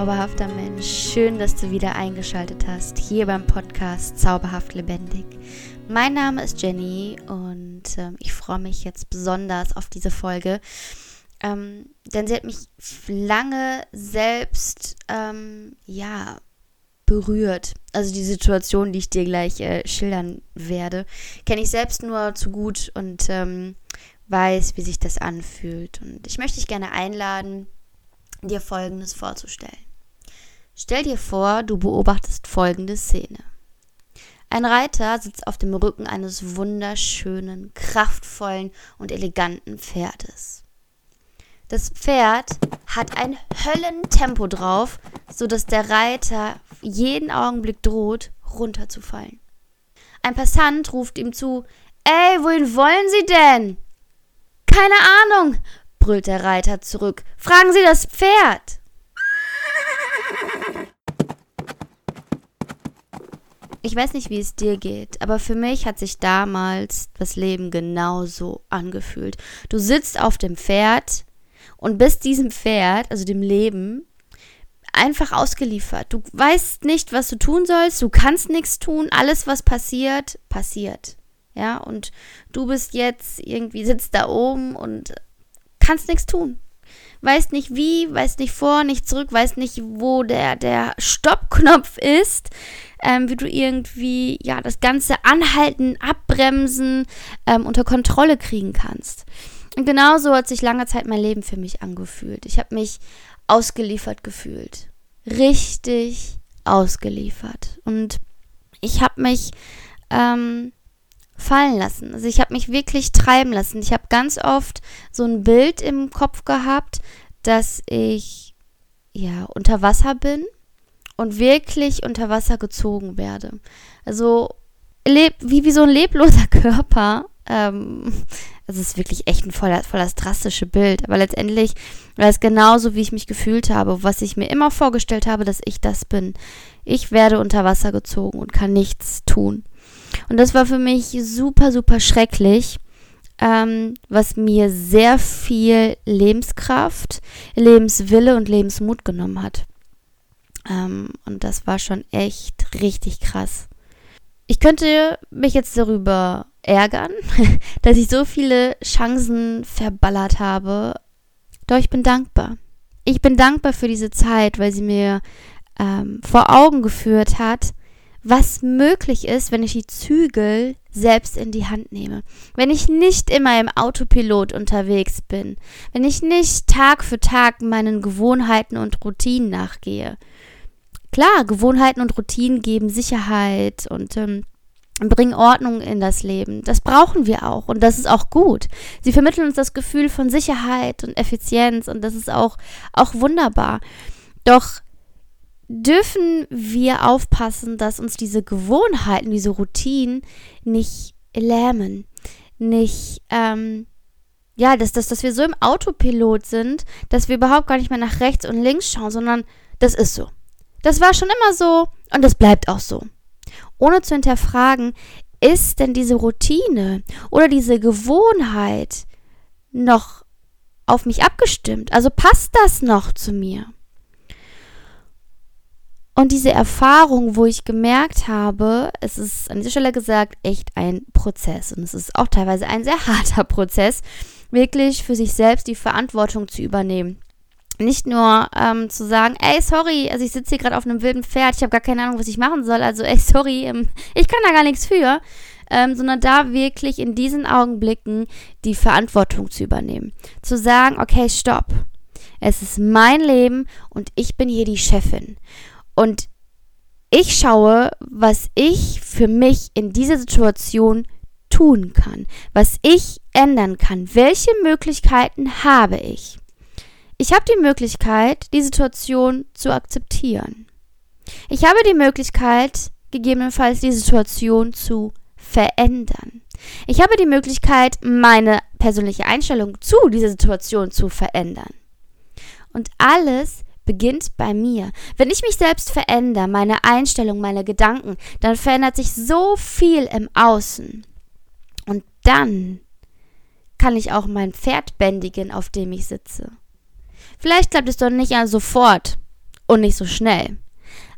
zauberhafter Mensch, schön, dass du wieder eingeschaltet hast, hier beim Podcast Zauberhaft Lebendig. Mein Name ist Jenny und ähm, ich freue mich jetzt besonders auf diese Folge, ähm, denn sie hat mich lange selbst, ähm, ja, berührt. Also die Situation, die ich dir gleich äh, schildern werde, kenne ich selbst nur zu gut und ähm, weiß, wie sich das anfühlt. Und ich möchte dich gerne einladen, dir Folgendes vorzustellen. Stell dir vor, du beobachtest folgende Szene. Ein Reiter sitzt auf dem Rücken eines wunderschönen, kraftvollen und eleganten Pferdes. Das Pferd hat ein Höllentempo drauf, sodass der Reiter jeden Augenblick droht, runterzufallen. Ein Passant ruft ihm zu: Ey, wohin wollen Sie denn? Keine Ahnung, brüllt der Reiter zurück. Fragen Sie das Pferd. Ich weiß nicht, wie es dir geht, aber für mich hat sich damals das Leben genauso angefühlt. Du sitzt auf dem Pferd und bist diesem Pferd, also dem Leben, einfach ausgeliefert. Du weißt nicht, was du tun sollst, du kannst nichts tun, alles, was passiert, passiert. Ja, und du bist jetzt irgendwie, sitzt da oben und kannst nichts tun. Weißt nicht wie, weißt nicht vor, nicht zurück, weißt nicht, wo der, der Stoppknopf ist, ähm, wie du irgendwie, ja, das Ganze anhalten, abbremsen, ähm, unter Kontrolle kriegen kannst. Und genauso hat sich lange Zeit mein Leben für mich angefühlt. Ich habe mich ausgeliefert gefühlt. Richtig ausgeliefert. Und ich habe mich ähm, fallen lassen. Also ich habe mich wirklich treiben lassen. Ich habe ganz oft so ein Bild im Kopf gehabt, dass ich ja unter Wasser bin und wirklich unter Wasser gezogen werde. Also wie, wie so ein lebloser Körper. Ähm, es ist wirklich echt ein voll, voll drastische Bild. Aber letztendlich war es genauso, wie ich mich gefühlt habe, was ich mir immer vorgestellt habe, dass ich das bin. Ich werde unter Wasser gezogen und kann nichts tun. Und das war für mich super, super schrecklich, ähm, was mir sehr viel Lebenskraft, Lebenswille und Lebensmut genommen hat. Ähm, und das war schon echt richtig krass. Ich könnte mich jetzt darüber ärgern, dass ich so viele Chancen verballert habe. Doch ich bin dankbar. Ich bin dankbar für diese Zeit, weil sie mir ähm, vor Augen geführt hat, was möglich ist, wenn ich die Zügel selbst in die Hand nehme. Wenn ich nicht immer im Autopilot unterwegs bin. Wenn ich nicht Tag für Tag meinen Gewohnheiten und Routinen nachgehe. Klar, Gewohnheiten und Routinen geben Sicherheit und ähm, bringen Ordnung in das Leben. Das brauchen wir auch und das ist auch gut. Sie vermitteln uns das Gefühl von Sicherheit und Effizienz und das ist auch, auch wunderbar. Doch dürfen wir aufpassen, dass uns diese Gewohnheiten, diese Routinen nicht lähmen, nicht, ähm, ja, dass, dass, dass wir so im Autopilot sind, dass wir überhaupt gar nicht mehr nach rechts und links schauen, sondern das ist so. Das war schon immer so und das bleibt auch so. Ohne zu hinterfragen, ist denn diese Routine oder diese Gewohnheit noch auf mich abgestimmt? Also passt das noch zu mir? Und diese Erfahrung, wo ich gemerkt habe, es ist an dieser Stelle gesagt echt ein Prozess und es ist auch teilweise ein sehr harter Prozess, wirklich für sich selbst die Verantwortung zu übernehmen. Nicht nur ähm, zu sagen, ey, sorry, also ich sitze hier gerade auf einem wilden Pferd, ich habe gar keine Ahnung, was ich machen soll, also ey, sorry, ähm, ich kann da gar nichts für, ähm, sondern da wirklich in diesen Augenblicken die Verantwortung zu übernehmen. Zu sagen, okay, stopp. Es ist mein Leben und ich bin hier die Chefin. Und ich schaue, was ich für mich in dieser Situation tun kann, was ich ändern kann. Welche Möglichkeiten habe ich? Ich habe die Möglichkeit, die Situation zu akzeptieren. Ich habe die Möglichkeit, gegebenenfalls die Situation zu verändern. Ich habe die Möglichkeit, meine persönliche Einstellung zu dieser Situation zu verändern. Und alles beginnt bei mir. Wenn ich mich selbst verändere, meine Einstellung, meine Gedanken, dann verändert sich so viel im Außen. Und dann kann ich auch mein Pferd bändigen, auf dem ich sitze. Vielleicht klappt es doch nicht sofort. und nicht so schnell.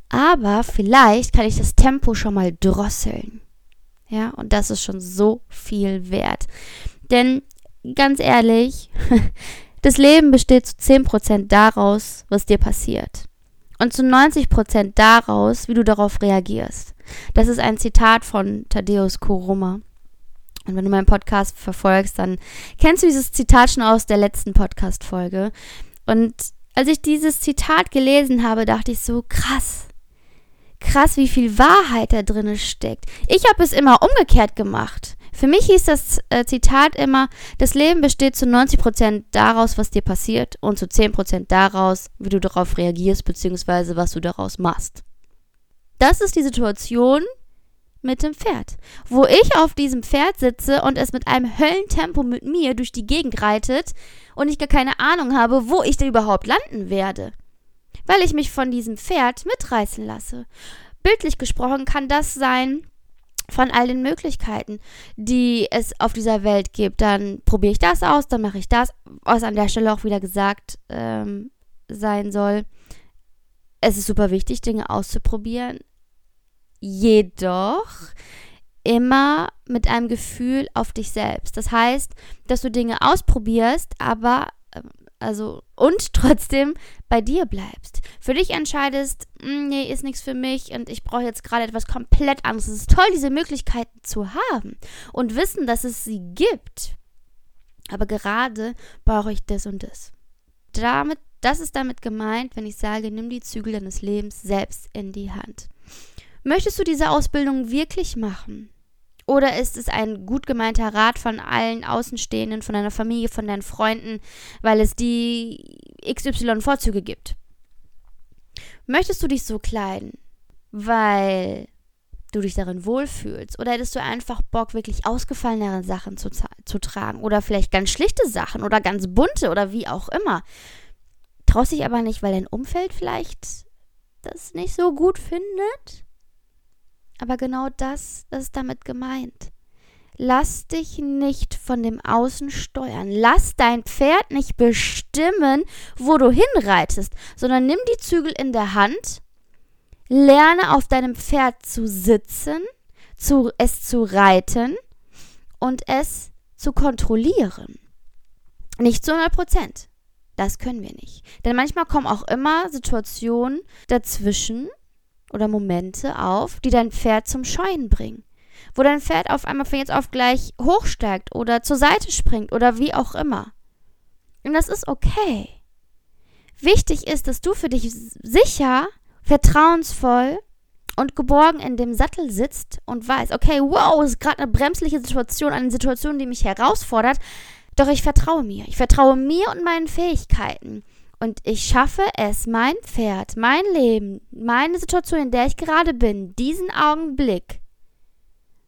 Aber vielleicht kann ich das Tempo schon mal drosseln. Ja, und das ist schon so viel wert. Denn ganz ehrlich, das Leben besteht zu 10% daraus, was dir passiert. Und zu 90% daraus, wie du darauf reagierst. Das ist ein Zitat von Thaddeus Koroma. Und wenn du meinen Podcast verfolgst, dann kennst du dieses Zitat schon aus der letzten Podcast-Folge. Und als ich dieses Zitat gelesen habe, dachte ich so, krass. Krass, wie viel Wahrheit da drin steckt. Ich habe es immer umgekehrt gemacht. Für mich hieß das äh, Zitat immer, das Leben besteht zu 90% daraus, was dir passiert und zu 10% daraus, wie du darauf reagierst, beziehungsweise was du daraus machst. Das ist die Situation, mit dem Pferd. Wo ich auf diesem Pferd sitze und es mit einem Höllentempo mit mir durch die Gegend reitet und ich gar keine Ahnung habe, wo ich denn überhaupt landen werde. Weil ich mich von diesem Pferd mitreißen lasse. Bildlich gesprochen kann das sein, von all den Möglichkeiten, die es auf dieser Welt gibt. Dann probiere ich das aus, dann mache ich das, was an der Stelle auch wieder gesagt ähm, sein soll. Es ist super wichtig, Dinge auszuprobieren jedoch immer mit einem Gefühl auf dich selbst. Das heißt, dass du Dinge ausprobierst, aber ähm, also und trotzdem bei dir bleibst. Für dich entscheidest, hm, nee, ist nichts für mich und ich brauche jetzt gerade etwas komplett anderes. Es ist toll, diese Möglichkeiten zu haben und wissen, dass es sie gibt. Aber gerade brauche ich das und das. Damit, das ist damit gemeint, wenn ich sage, nimm die Zügel deines Lebens selbst in die Hand. Möchtest du diese Ausbildung wirklich machen? Oder ist es ein gut gemeinter Rat von allen Außenstehenden, von deiner Familie, von deinen Freunden, weil es die XY-Vorzüge gibt? Möchtest du dich so kleiden, weil du dich darin wohlfühlst? Oder hättest du einfach Bock, wirklich ausgefallenere Sachen zu, zu tragen? Oder vielleicht ganz schlichte Sachen oder ganz bunte oder wie auch immer? Traust dich aber nicht, weil dein Umfeld vielleicht das nicht so gut findet? Aber genau das, ist damit gemeint. Lass dich nicht von dem Außen steuern. Lass dein Pferd nicht bestimmen, wo du hinreitest, sondern nimm die Zügel in der Hand, lerne auf deinem Pferd zu sitzen, zu, es zu reiten und es zu kontrollieren. Nicht zu 100 Prozent. Das können wir nicht. Denn manchmal kommen auch immer Situationen dazwischen, oder Momente auf, die dein Pferd zum Scheuen bringen. Wo dein Pferd auf einmal von jetzt auf gleich hochsteigt oder zur Seite springt oder wie auch immer. Und das ist okay. Wichtig ist, dass du für dich sicher, vertrauensvoll und geborgen in dem Sattel sitzt und weißt, okay, wow, es ist gerade eine bremsliche Situation, eine Situation, die mich herausfordert, doch ich vertraue mir. Ich vertraue mir und meinen Fähigkeiten. Und ich schaffe es, mein Pferd, mein Leben, meine Situation, in der ich gerade bin, diesen Augenblick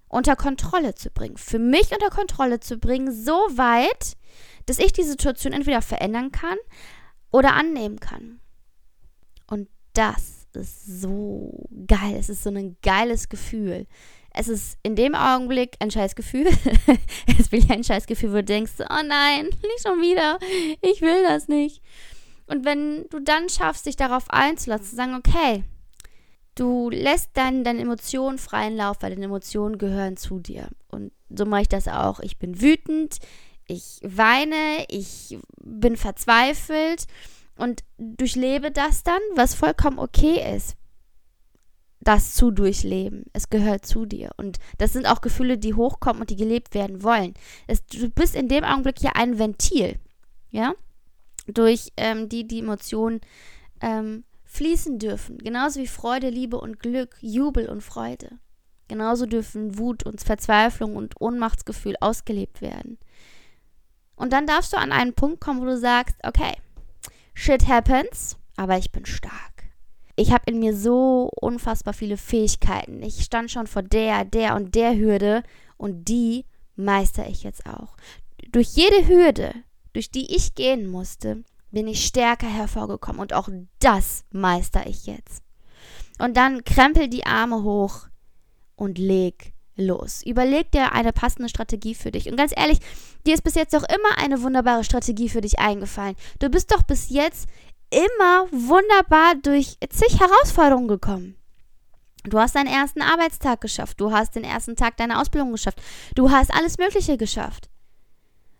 unter Kontrolle zu bringen. Für mich unter Kontrolle zu bringen, so weit, dass ich die Situation entweder verändern kann oder annehmen kann. Und das ist so geil. Es ist so ein geiles Gefühl. Es ist in dem Augenblick ein scheiß Gefühl. es will ein scheiß Gefühl, wo du denkst, oh nein, nicht schon wieder. Ich will das nicht. Und wenn du dann schaffst, dich darauf einzulassen, zu sagen, okay, du lässt dann deine Emotionen freien Lauf, weil deine Emotionen gehören zu dir. Und so mache ich das auch. Ich bin wütend, ich weine, ich bin verzweifelt und durchlebe das dann, was vollkommen okay ist. Das zu durchleben. Es gehört zu dir. Und das sind auch Gefühle, die hochkommen und die gelebt werden wollen. Es, du bist in dem Augenblick ja ein Ventil. Ja? Durch ähm, die die Emotionen ähm, fließen dürfen. Genauso wie Freude, Liebe und Glück, Jubel und Freude. Genauso dürfen Wut und Verzweiflung und Ohnmachtsgefühl ausgelebt werden. Und dann darfst du an einen Punkt kommen, wo du sagst, okay, shit happens, aber ich bin stark. Ich habe in mir so unfassbar viele Fähigkeiten. Ich stand schon vor der, der und der Hürde und die meister ich jetzt auch. Durch jede Hürde, durch die ich gehen musste, bin ich stärker hervorgekommen und auch das meister ich jetzt. Und dann krempel die Arme hoch und leg los. Überleg dir eine passende Strategie für dich. Und ganz ehrlich, dir ist bis jetzt doch immer eine wunderbare Strategie für dich eingefallen. Du bist doch bis jetzt immer wunderbar durch zig Herausforderungen gekommen. Du hast deinen ersten Arbeitstag geschafft. Du hast den ersten Tag deiner Ausbildung geschafft. Du hast alles Mögliche geschafft.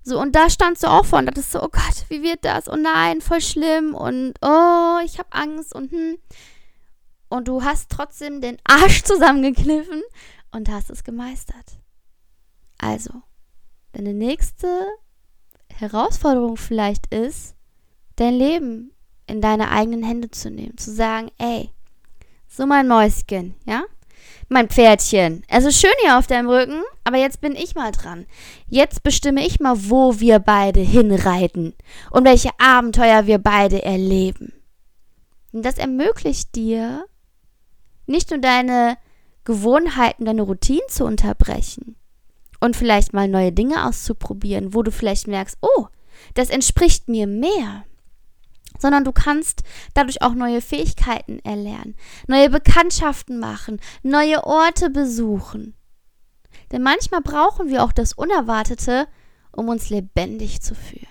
So, und da standst du auch vor und dachtest so, oh Gott, wie wird das? Oh nein, voll schlimm und oh, ich habe Angst und hm. Und du hast trotzdem den Arsch zusammengekniffen und hast es gemeistert. Also, deine nächste Herausforderung vielleicht ist, dein Leben in deine eigenen Hände zu nehmen, zu sagen, ey, so mein Mäuschen, ja? Mein Pferdchen. Also schön hier auf deinem Rücken, aber jetzt bin ich mal dran. Jetzt bestimme ich mal, wo wir beide hinreiten und welche Abenteuer wir beide erleben. Und das ermöglicht dir, nicht nur deine Gewohnheiten, deine Routinen zu unterbrechen und vielleicht mal neue Dinge auszuprobieren, wo du vielleicht merkst, oh, das entspricht mir mehr sondern du kannst dadurch auch neue Fähigkeiten erlernen, neue Bekanntschaften machen, neue Orte besuchen. Denn manchmal brauchen wir auch das Unerwartete, um uns lebendig zu fühlen.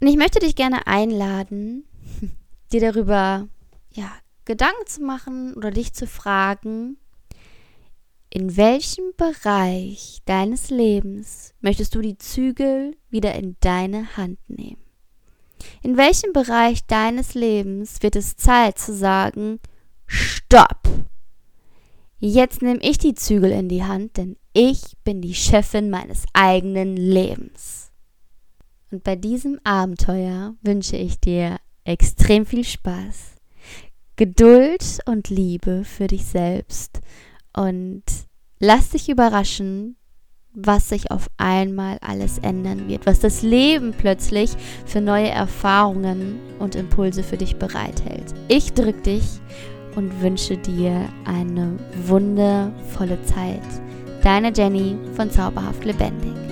Und ich möchte dich gerne einladen, dir darüber ja, Gedanken zu machen oder dich zu fragen, in welchem Bereich deines Lebens möchtest du die Zügel wieder in deine Hand nehmen? In welchem Bereich deines Lebens wird es Zeit zu sagen, Stopp! Jetzt nehme ich die Zügel in die Hand, denn ich bin die Chefin meines eigenen Lebens. Und bei diesem Abenteuer wünsche ich dir extrem viel Spaß, Geduld und Liebe für dich selbst und lass dich überraschen, was sich auf einmal alles ändern wird, was das Leben plötzlich für neue Erfahrungen und Impulse für dich bereithält. Ich drücke dich und wünsche dir eine wundervolle Zeit. Deine Jenny von Zauberhaft Lebendig.